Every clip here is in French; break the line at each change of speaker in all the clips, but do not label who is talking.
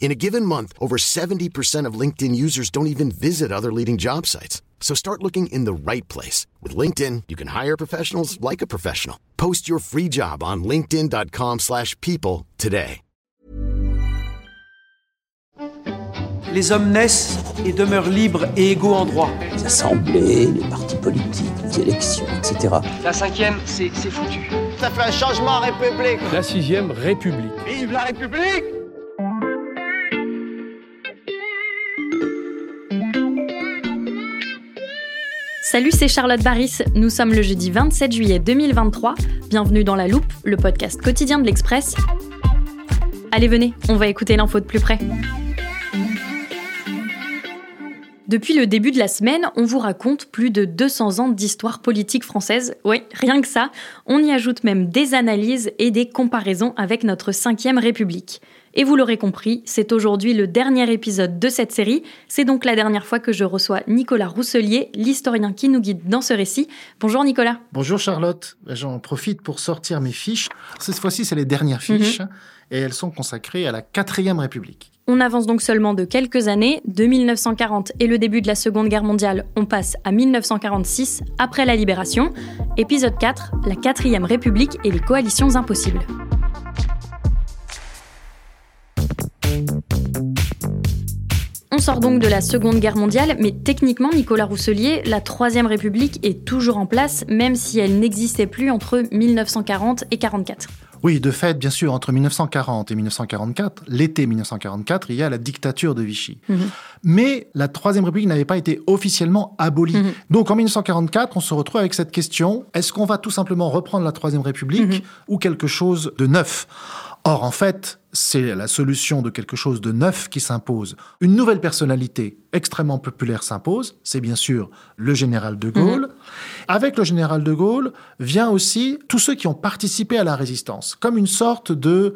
In a given month, over 70% of LinkedIn users don't even visit other leading job sites. So start looking in the right place. With LinkedIn, you can hire professionals like a professional. Post your free job on linkedin.com slash people today.
Les hommes naissent et demeurent libres et égaux en droit.
Les assemblées, les partis politiques, les élections, etc.
La cinquième, c'est c'est foutu.
Ça fait un changement en République.
La sixième République.
Vive la République
Salut, c'est Charlotte Baris. Nous sommes le jeudi 27 juillet 2023. Bienvenue dans La Loupe, le podcast quotidien de l'Express. Allez, venez, on va écouter l'info de plus près. Depuis le début de la semaine, on vous raconte plus de 200 ans d'histoire politique française. Oui, rien que ça. On y ajoute même des analyses et des comparaisons avec notre 5ème République. Et vous l'aurez compris, c'est aujourd'hui le dernier épisode de cette série. C'est donc la dernière fois que je reçois Nicolas Rousselier, l'historien qui nous guide dans ce récit. Bonjour Nicolas.
Bonjour Charlotte. J'en profite pour sortir mes fiches. Cette fois-ci, c'est les dernières fiches. Et elles sont consacrées à la 4ème République.
On avance donc seulement de quelques années. De 1940 et le début de la Seconde Guerre mondiale, on passe à 1946, après la Libération. Épisode 4, la 4ème République et les coalitions impossibles. Sort donc de la Seconde Guerre mondiale, mais techniquement, Nicolas Rousselier, la Troisième République est toujours en place, même si elle n'existait plus entre 1940 et 44.
Oui, de fait, bien sûr, entre 1940 et 1944, l'été 1944, il y a la dictature de Vichy. Mais la Troisième République n'avait pas été officiellement abolie.
Mhm.
Donc en 1944, on se retrouve avec cette question, est-ce qu'on va tout simplement reprendre la Troisième République
Mhm.
ou quelque chose de neuf? Or, en fait, c'est la solution de quelque chose de neuf qui s'impose. Une nouvelle personnalité extrêmement populaire s'impose, c'est bien sûr le général de Gaulle. Avec le général de Gaulle vient aussi tous ceux qui ont participé à la résistance, comme une sorte de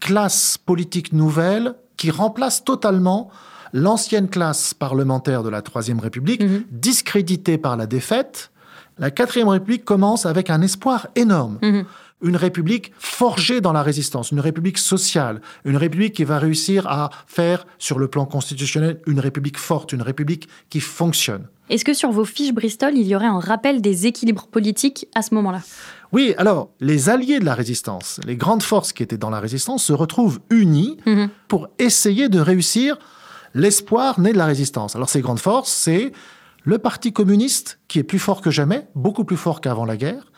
classe politique nouvelle qui remplace totalement l'ancienne classe parlementaire de la Troisième République,
Mhm.
discréditée par la défaite. La Quatrième République commence avec un espoir énorme.
Mhm.
Une république forgée dans la résistance, une république sociale, une république qui va réussir à faire, sur le plan constitutionnel, une république forte, une république qui fonctionne.
Est-ce que sur vos fiches Bristol, il y aurait un rappel des équilibres politiques à ce moment-là?
Oui, alors, les alliés de la résistance, les grandes forces qui étaient dans la résistance, se retrouvent unis
Mhm.
pour essayer de réussir l'espoir né de la résistance. Alors, ces grandes forces, c'est le Parti communiste, qui est plus fort que jamais, beaucoup plus fort qu'avant la guerre,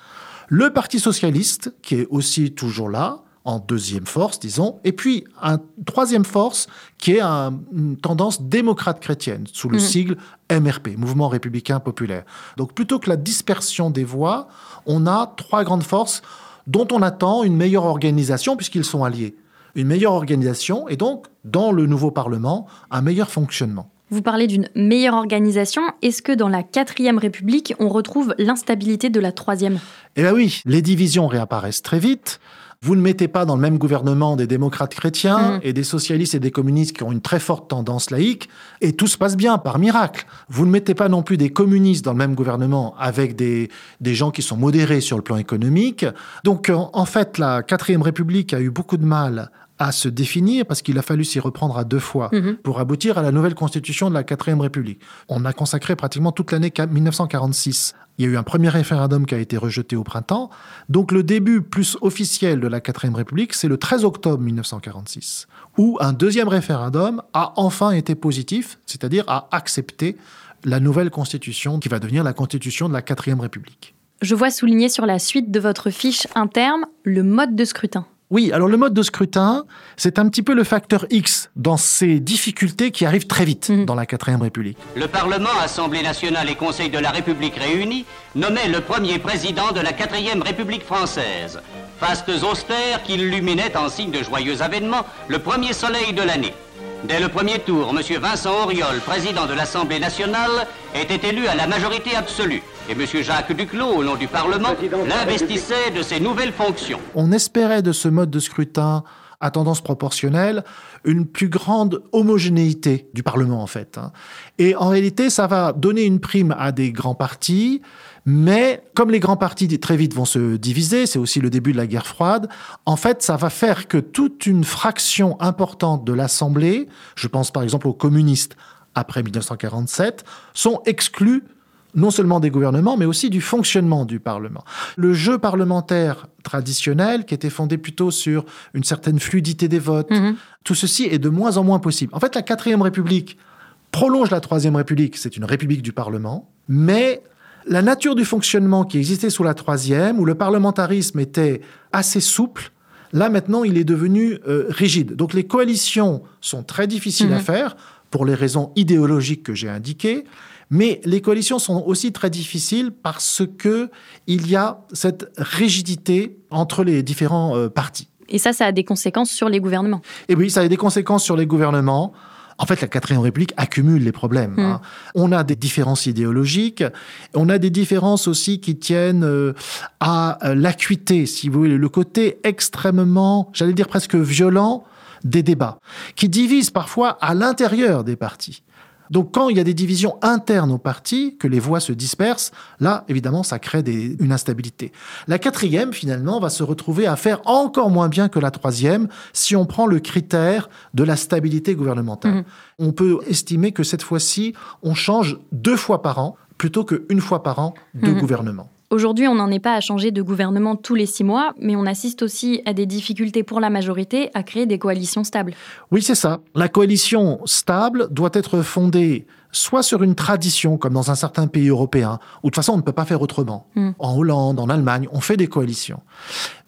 le Parti socialiste, qui est aussi toujours là, en deuxième force, disons, et puis un troisième force qui est un- une tendance démocrate chrétienne, sous le
Mhm.
sigle MRP, Mouvement républicain populaire. Donc plutôt que la dispersion des voix, on a trois grandes forces dont on attend une meilleure organisation puisqu'ils sont alliés. Une meilleure organisation et donc, dans le nouveau Parlement, un meilleur fonctionnement.
Vous parlez d'une meilleure organisation. Est-ce que dans la quatrième République, on retrouve l'instabilité de la troisième?
Eh bien oui, les divisions réapparaissent très vite. Vous ne mettez pas dans le même gouvernement des démocrates chrétiens
Mhm.
et des socialistes et des communistes qui ont une très forte tendance laïque, et tout se passe bien, par miracle. Vous ne mettez pas non plus des communistes dans le même gouvernement avec des, des gens qui sont modérés sur le plan économique. Donc, en, en fait, la quatrième République a eu beaucoup de mal à se définir parce qu'il a fallu s'y reprendre à deux fois
Mhm.
pour aboutir à la nouvelle constitution de la quatrième République. On a consacré pratiquement toute l'année 1946. Il y a eu un premier référendum qui a été rejeté au printemps. Donc le début plus officiel de la quatrième République, c'est le 13 octobre 1946, où un deuxième référendum a enfin été positif, c'est-à-dire a accepté la nouvelle constitution qui va devenir la constitution de la quatrième République.
Je vois souligné sur la suite de votre fiche un terme, le mode de scrutin.
Oui, alors le mode de scrutin, c'est un petit peu le facteur X dans ces difficultés qui arrivent très vite
Mhm.
dans la quatrième République.
Le Parlement, Assemblée nationale et Conseil de la République réunis nommait le premier président de la quatrième République française. Fastes austères qui illuminaient en signe de joyeux avènement le premier soleil de l'année. Dès le premier tour, M. Vincent Auriol, président de l'Assemblée nationale, était élu à la majorité absolue. Et M. Jacques Duclos, au nom du Parlement, l'investissait de ses nouvelles fonctions.
On espérait de ce mode de scrutin à tendance proportionnelle une plus grande homogénéité du Parlement en fait. hein. Et en réalité, ça va donner une prime à des grands partis, mais comme les grands partis très vite vont se diviser, c'est aussi le début de la guerre froide, en fait, ça va faire que toute une fraction importante de l'Assemblée, je pense par exemple aux communistes après 1947, sont exclus non seulement des gouvernements, mais aussi du fonctionnement du Parlement. Le jeu parlementaire traditionnel, qui était fondé plutôt sur une certaine fluidité des votes,
Mhm.
tout ceci est de moins en moins possible. En fait, la quatrième République prolonge la troisième République, c'est une République du Parlement, mais la nature du fonctionnement qui existait sous la troisième, où le parlementarisme était assez souple, là maintenant il est devenu euh, rigide. Donc les coalitions sont très difficiles à
Mhm.
faire pour les raisons idéologiques que j'ai indiquées, mais les coalitions sont aussi très difficiles parce que il y a cette rigidité entre les différents euh, partis.
Et ça, ça a des conséquences sur les gouvernements.
Et oui, ça a des conséquences sur les gouvernements. En fait, la quatrième République accumule les problèmes.
Mm.
hein. On a des différences idéologiques, on a des différences aussi qui tiennent euh, à euh, l'acuité, si vous voulez, le côté extrêmement, j'allais dire presque violent des débats, qui divisent parfois à l'intérieur des partis. Donc quand il y a des divisions internes aux partis, que les voix se dispersent, là, évidemment, ça crée des- une instabilité. La quatrième, finalement, va se retrouver à faire encore moins bien que la troisième si on prend le critère de la stabilité gouvernementale.
Mhm.
On peut estimer que cette fois-ci, on change deux fois par an plutôt qu'une fois par an de
Mhm.
gouvernement.
Aujourd'hui, on n'en est pas à changer de gouvernement tous les six mois, mais on assiste aussi à des difficultés pour la majorité à créer des coalitions stables.
Oui, c'est ça. La coalition stable doit être fondée soit sur une tradition, comme dans un certain pays européen, où de toute façon on ne peut pas faire autrement.
Mm.
En Hollande, en Allemagne, on fait des coalitions.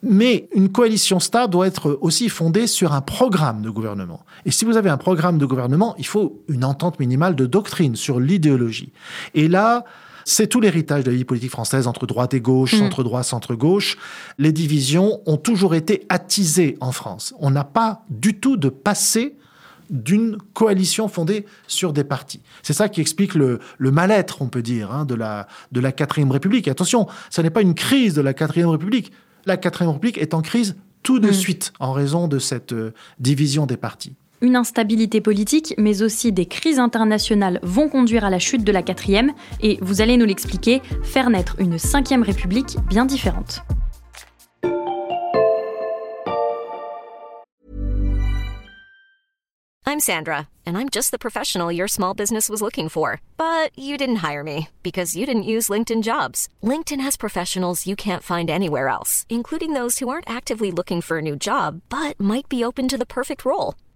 Mais une coalition stable doit être aussi fondée sur un programme de gouvernement. Et si vous avez un programme de gouvernement, il faut une entente minimale de doctrine sur l'idéologie. Et là, c'est tout l'héritage de la vie politique française entre droite et gauche,
Mm.
centre-droit, centre-gauche. Les divisions ont toujours été attisées en France. On n'a pas du tout de passé d'une coalition fondée sur des partis. C'est ça qui explique le, le mal-être, on peut dire, hein, de, la, de la quatrième République. Et attention, ce n'est pas une crise de la quatrième République. La quatrième République est en crise tout de
Mm.
suite en raison de cette euh, division des partis.
Une instabilité politique, mais aussi des crises internationales vont conduire à la chute de la quatrième, et vous allez nous l'expliquer, faire naître une cinquième république bien différente.
I'm Sandra, and I'm just the professional your small business was looking for. But you didn't hire me because you didn't use LinkedIn jobs. LinkedIn has professionals you can't find anywhere else, including those who aren't actively looking for a new job but might be open to the perfect role,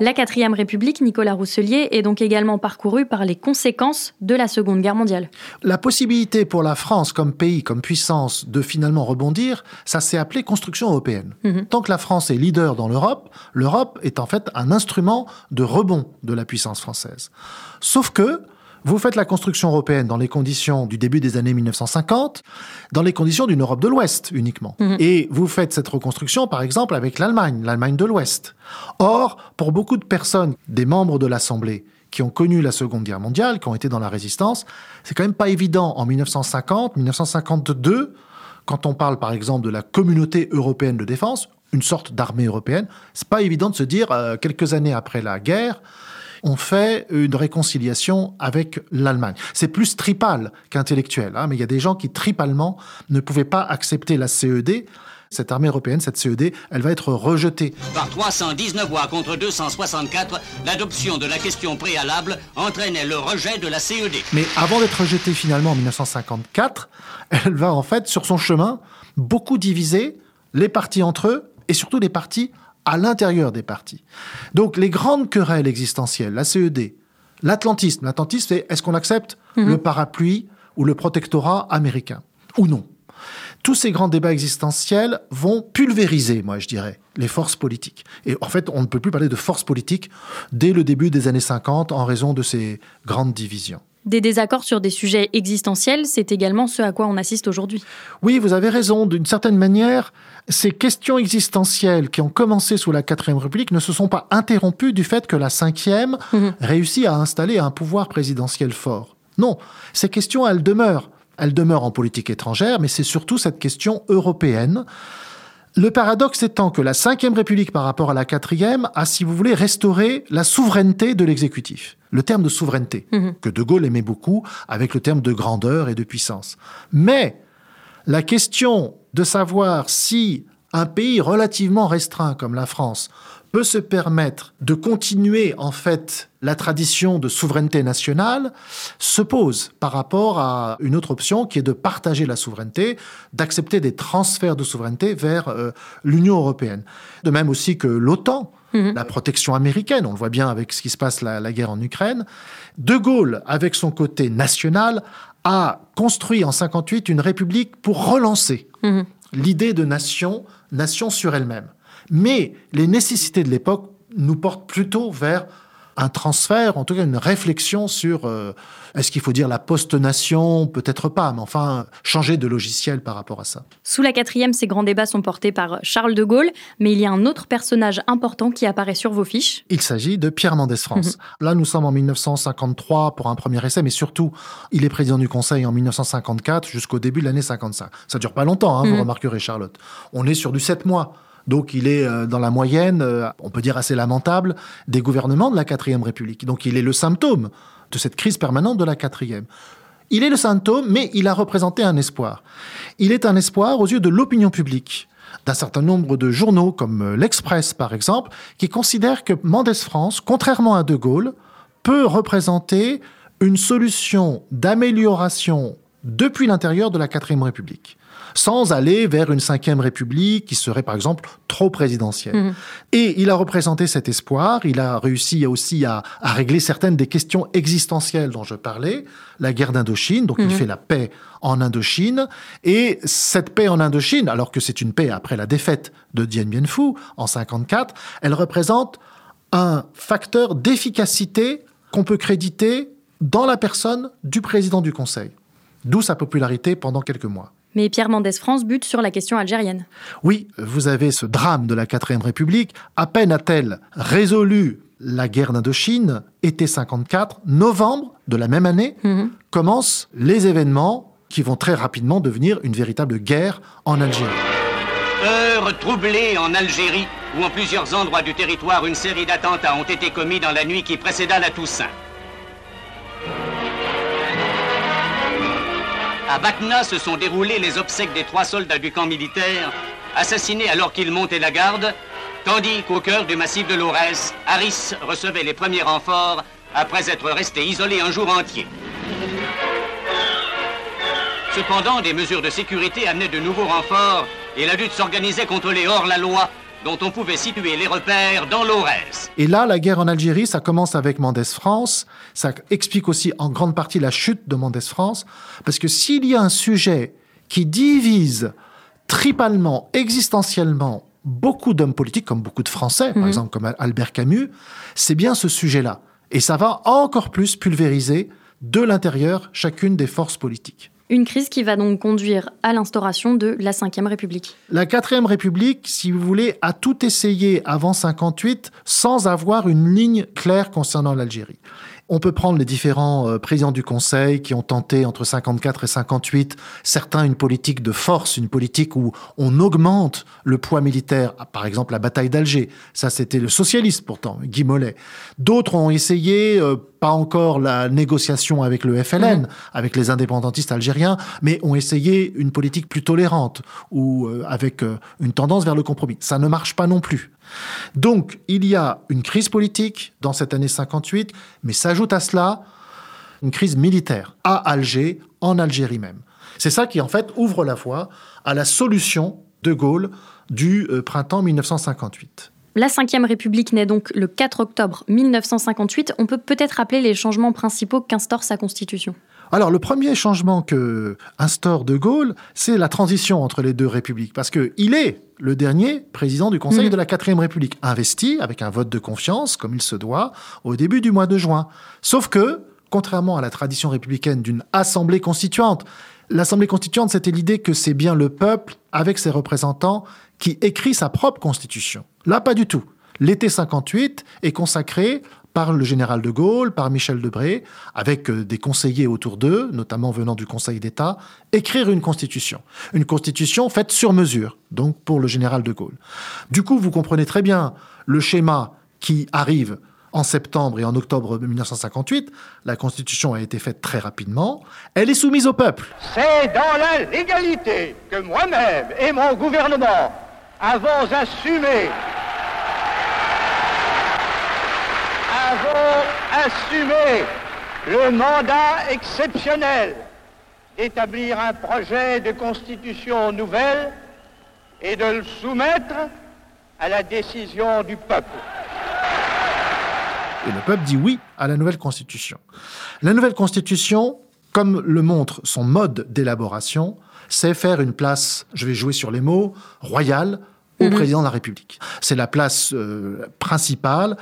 La quatrième république, Nicolas Rousselier, est donc également parcourue par les conséquences de la Seconde Guerre mondiale.
La possibilité pour la France comme pays, comme puissance, de finalement rebondir, ça s'est appelé construction européenne.
Mhm.
Tant que la France est leader dans l'Europe, l'Europe est en fait un instrument de rebond de la puissance française. Sauf que vous faites la construction européenne dans les conditions du début des années 1950, dans les conditions d'une Europe de l'Ouest uniquement.
Mhm.
Et vous faites cette reconstruction, par exemple, avec l'Allemagne, l'Allemagne de l'Ouest. Or, pour beaucoup de personnes, des membres de l'Assemblée, qui ont connu la Seconde Guerre mondiale, qui ont été dans la résistance, c'est quand même pas évident en 1950, 1952, quand on parle par exemple de la communauté européenne de défense, une sorte d'armée européenne, c'est pas évident de se dire, euh, quelques années après la guerre, ont fait une réconciliation avec l'Allemagne. C'est plus tripal qu'intellectuel, hein, mais il y a des gens qui tripalement ne pouvaient pas accepter la CED cette armée européenne, cette CED, elle va être rejetée.
Par 319 voix contre 264, l'adoption de la question préalable entraînait le rejet de la CED.
Mais avant d'être rejetée finalement en 1954, elle va en fait, sur son chemin, beaucoup diviser les partis entre eux et surtout les partis à l'intérieur des partis. Donc les grandes querelles existentielles, la CED, l'atlantisme, l'atlantisme c'est est-ce qu'on accepte mhm. le parapluie ou le protectorat américain ou non? Tous ces grands débats existentiels vont pulvériser, moi je dirais, les forces politiques. Et en fait, on ne peut plus parler de forces politiques dès le début des années 50 en raison de ces grandes divisions.
Des désaccords sur des sujets existentiels, c'est également ce à quoi on assiste aujourd'hui.
Oui, vous avez raison. D'une certaine manière, ces questions existentielles qui ont commencé sous la quatrième République ne se sont pas interrompues du fait que la cinquième mhm. réussit à installer un pouvoir présidentiel fort. Non, ces questions, elles demeurent. Elle demeure en politique étrangère, mais c'est surtout cette question européenne. Le paradoxe étant que la Ve République par rapport à la quatrième a, si vous voulez, restauré la souveraineté de l'exécutif. Le terme de souveraineté, mhm. que De Gaulle aimait beaucoup, avec le terme de grandeur et de puissance. Mais la question de savoir si un pays relativement restreint comme la France peut se permettre de continuer en fait la tradition de souveraineté nationale se pose par rapport à une autre option qui est de partager la souveraineté, d'accepter des transferts de souveraineté vers euh, l'Union européenne. De même aussi que l'OTAN, mhm. la protection américaine, on le voit bien avec ce qui se passe la, la guerre en Ukraine. De Gaulle, avec son côté national, a construit en 58 une république pour relancer mhm. l'idée de nation, nation sur elle-même. Mais les nécessités de l'époque nous portent plutôt vers un transfert, en tout cas une réflexion sur euh, est-ce qu'il faut dire la post-nation Peut-être pas, mais enfin changer de logiciel par rapport à ça.
Sous la quatrième, ces grands débats sont portés par Charles de Gaulle, mais il y a un autre personnage important qui apparaît sur vos fiches.
Il s'agit de Pierre Mendès France. Là, nous sommes en 1953 pour un premier essai, mais surtout, il est président du Conseil en 1954 jusqu'au début de l'année 55. Ça dure pas longtemps, hein, vous mhm. remarquerez, Charlotte. On est sur du 7 mois. Donc il est euh, dans la moyenne, euh, on peut dire assez lamentable, des gouvernements de la quatrième République. Donc il est le symptôme de cette crise permanente de la quatrième. Il est le symptôme, mais il a représenté un espoir. Il est un espoir aux yeux de l'opinion publique d'un certain nombre de journaux, comme euh, l'Express par exemple, qui considèrent que Mendès France, contrairement à De Gaulle, peut représenter une solution d'amélioration depuis l'intérieur de la quatrième République sans aller vers une cinquième république qui serait par exemple trop présidentielle. Mhm. Et il a représenté cet espoir, il a réussi aussi à, régler certaines des questions existentielles dont je parlais, la guerre d'Indochine, donc il mhm. fait la paix en Indochine, et cette paix en Indochine, alors que c'est une paix après la défaite de Dien Bien Phu en 54, elle représente un facteur d'efficacité qu'on peut créditer dans la personne du président du Conseil. D'où sa popularité pendant quelques mois.
Mais Pierre Mendès France bute sur la question algérienne.
Oui, vous avez ce drame de la quatrième République. À peine a-t-elle résolu la guerre d'Indochine, été 54, novembre de la même année, mhm. commencent les événements qui vont très rapidement devenir une véritable guerre en Algérie.
Heure troublée en Algérie, où en plusieurs endroits du territoire une série d'attentats ont été commis dans la nuit qui précéda la Toussaint. À Bakna se sont déroulées les obsèques des trois soldats du camp militaire, assassinés alors qu'ils montaient la garde, tandis qu'au cœur du massif de l'Aurès, Harris recevait les premiers renforts après être resté isolé un jour entier. Cependant, des mesures de sécurité amenaient de nouveaux renforts et la lutte s'organisait contre les hors-la-loi dont on pouvait situer les repères dans l'Aurès.
Et là, la guerre en Algérie, ça commence avec Mendès France. Ça explique aussi en grande partie la chute de Mendès France. Parce que s'il y a un sujet qui divise tripalement, existentiellement, beaucoup d'hommes politiques, comme beaucoup de Français, par mhm. exemple comme Albert Camus, c'est bien ce sujet-là. Et ça va encore plus pulvériser de l'intérieur chacune des forces politiques.
Une crise qui va donc conduire à l'instauration de la Ve République.
La Quatrième République, si vous voulez, a tout essayé avant 58 sans avoir une ligne claire concernant l'Algérie. On peut prendre les différents euh, présidents du Conseil qui ont tenté entre 54 et 58, certains une politique de force, une politique où on augmente le poids militaire, ah, par exemple la bataille d'Alger. Ça, c'était le socialiste pourtant, Guy Mollet. D'autres ont essayé, euh, pas encore la négociation avec le FLN, avec les indépendantistes algériens, mais ont essayé une politique plus tolérante ou euh, avec une tendance vers le compromis. Ça ne marche pas non plus. Donc, il y a une crise politique dans cette année 58, mais s'ajoute à cela une crise militaire à Alger, en Algérie même. C'est ça qui, en fait, ouvre la voie à la solution de Gaulle du euh, printemps 1958.
La Ve République naît donc le 4 octobre 1958. On peut peut-être rappeler les changements principaux qu'instaure sa constitution.
Alors, le premier changement que instaure De Gaulle, c'est la transition entre les deux républiques, parce qu'il est le dernier président du Conseil mmh. de la Quatrième République, investi avec un vote de confiance, comme il se doit, au début du mois de juin. Sauf que, contrairement à la tradition républicaine d'une assemblée constituante, l'assemblée constituante, c'était l'idée que c'est bien le peuple, avec ses représentants, qui écrit sa propre constitution. Là, pas du tout. L'été 58 est consacré par le général de Gaulle, par Michel Debré, avec euh, des conseillers autour d'eux, notamment venant du Conseil d'État, écrire une constitution. Une constitution faite sur mesure, donc pour le général de Gaulle. Du coup, vous comprenez très bien le schéma qui arrive en septembre et en octobre 1958. La constitution a été faite très rapidement. Elle est soumise au peuple.
C'est dans la légalité que moi-même et mon gouvernement avons assumé assumé le mandat exceptionnel d'établir un projet de constitution nouvelle et de le soumettre à la décision du peuple.
Et le peuple dit oui à la nouvelle constitution. La nouvelle constitution, comme le montre son mode d'élaboration, c'est faire une place, je vais jouer sur les mots, royale au mhm. président de la République. C'est la place euh, principale.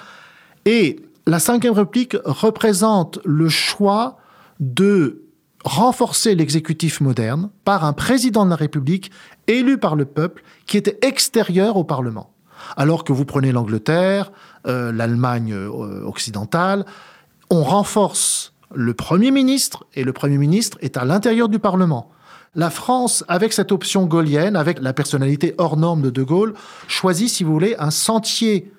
Et la Ve République représente le choix de renforcer l'exécutif moderne par un président de la République élu par le peuple qui était extérieur au Parlement. Alors que vous prenez l'Angleterre, euh, l'Allemagne euh, occidentale, on renforce le Premier ministre et le Premier ministre est à l'intérieur du Parlement. La France, avec cette option gaulienne, avec la personnalité hors norme de De Gaulle, choisit, si vous voulez, un sentier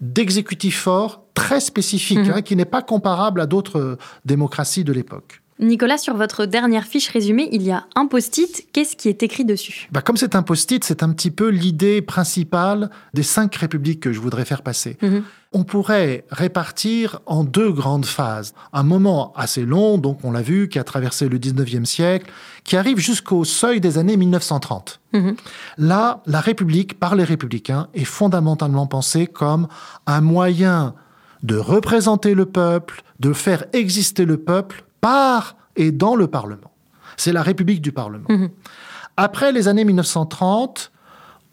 d'exécutif fort très spécifique, mhm. hein, qui n'est pas comparable à d'autres euh, démocraties de l'époque.
Nicolas, sur votre dernière fiche résumée, il y a un post-it. Qu'est-ce qui est écrit dessus?
Bah, Comme c'est un post-it, c'est un petit peu l'idée principale des cinq républiques que je voudrais faire passer. Mhm. On pourrait répartir en deux grandes phases. Un moment assez long, donc on l'a vu, qui a traversé le 19e siècle, qui arrive jusqu'au seuil des années 1930. Mhm. Là, la République, par les républicains, est fondamentalement pensée comme un moyen de représenter le peuple, de faire exister le peuple par et dans le Parlement. C'est la République du Parlement. Mhm. Après les années 1930,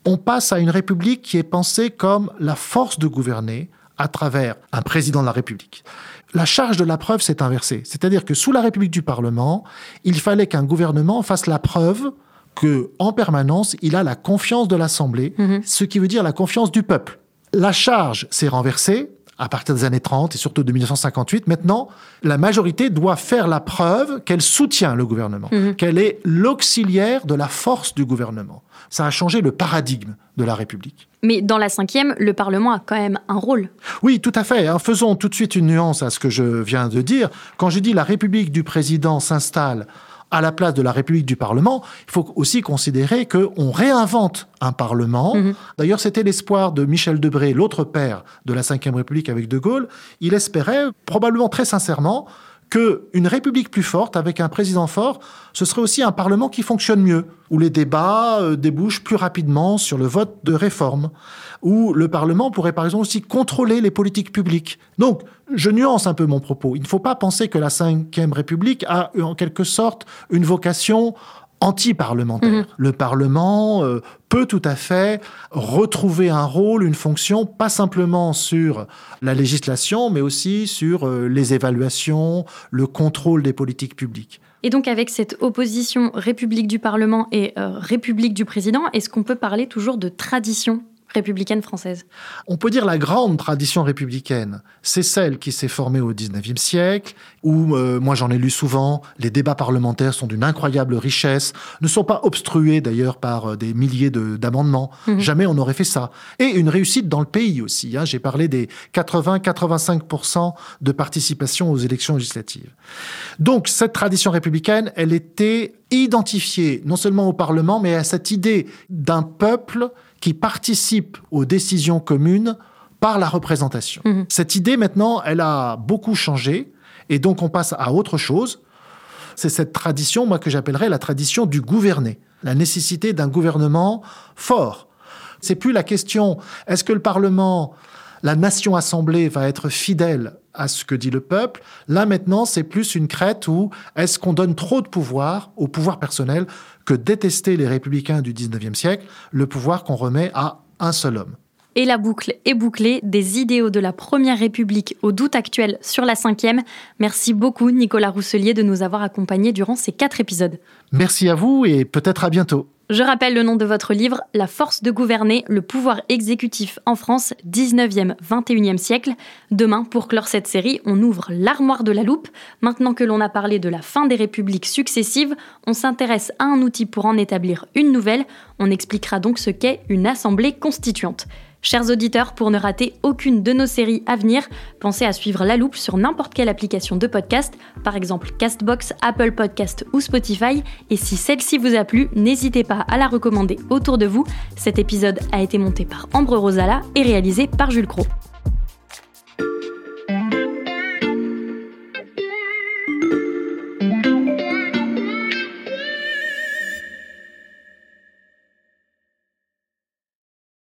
on passe à une République qui est pensée comme la force de gouverner à travers un président de la République. La charge de la preuve s'est inversée. C'est-à-dire que sous la République du Parlement, il fallait qu'un gouvernement fasse la preuve que, en permanence, il a la confiance de l'Assemblée, mhm. ce qui veut dire la confiance du peuple. La charge s'est renversée à partir des années 30 et surtout de 1958. Maintenant, la majorité doit faire la preuve qu'elle soutient le gouvernement, mhm. qu'elle est l'auxiliaire de la force du gouvernement. Ça a changé le paradigme de la République.
Mais dans la cinquième, le Parlement a quand même un rôle.
Oui, tout à fait. Hein. Faisons tout de suite une nuance à ce que je viens de dire. Quand je dis la République du président s'installe à la place de la République du Parlement, il faut aussi considérer qu'on réinvente un Parlement. Mhm. D'ailleurs, c'était l'espoir de Michel Debré, l'autre père de la Ve République avec De Gaulle. Il espérait, probablement très sincèrement, qu'une république plus forte, avec un président fort, ce serait aussi un Parlement qui fonctionne mieux, où les débats euh, débouchent plus rapidement sur le vote de réforme, où le Parlement pourrait par exemple aussi contrôler les politiques publiques. Donc, je nuance un peu mon propos. Il ne faut pas penser que la Ve République a en quelque sorte une vocation anti-parlementaire. Mhm. Le Parlement euh, peut tout à fait retrouver un rôle, une fonction, pas simplement sur la législation, mais aussi sur euh, les évaluations, le contrôle des politiques publiques.
Et donc avec cette opposition République du Parlement et euh, République du Président, est-ce qu'on peut parler toujours de tradition? Républicaine française
On peut dire la grande tradition républicaine, c'est celle qui s'est formée au XIXe siècle, où, euh, moi j'en ai lu souvent, les débats parlementaires sont d'une incroyable richesse, ne sont pas obstrués d'ailleurs par euh, des milliers d'amendements. Mhm. Jamais on n'aurait fait ça. Et une réussite dans le pays aussi. Hein. J'ai parlé des 80-85% de participation aux élections législatives. Donc cette tradition républicaine, elle était identifiée non seulement au Parlement, mais à cette idée d'un peuple qui participe aux décisions communes par la représentation. Mhm. Cette idée, maintenant, elle a beaucoup changé, et donc on passe à autre chose. C'est cette tradition, moi, que j'appellerais la tradition du gouverner, la nécessité d'un gouvernement fort. C'est plus la question, est-ce que le Parlement, la nation assemblée va être fidèle à ce que dit le peuple. Là maintenant, c'est plus une crête où est-ce qu'on donne trop de pouvoir au pouvoir personnel que détester les républicains du 19e siècle, le pouvoir qu'on remet à un seul homme.
Et la boucle est bouclée des idéaux de la Première République au doute actuel sur la cinquième. Merci beaucoup Nicolas Rousselier de nous avoir accompagnés durant ces quatre épisodes.
Merci à vous et peut-être à bientôt.
Je rappelle le nom de votre livre, La force de gouverner, le pouvoir exécutif en France, 19e, 21e siècle. Demain, pour clore cette série, on ouvre l'armoire de la loupe. Maintenant que l'on a parlé de la fin des républiques successives, on s'intéresse à un outil pour en établir une nouvelle. On expliquera donc ce qu'est une assemblée constituante. Chers auditeurs, pour ne rater aucune de nos séries à venir, pensez à suivre La Loupe sur n'importe quelle application de podcast, par exemple Castbox, Apple Podcast ou Spotify. Et si celle-ci vous a plu, n'hésitez pas à la recommander autour de vous. Cet épisode a été monté par Ambre Rosala et réalisé par Jules Cros.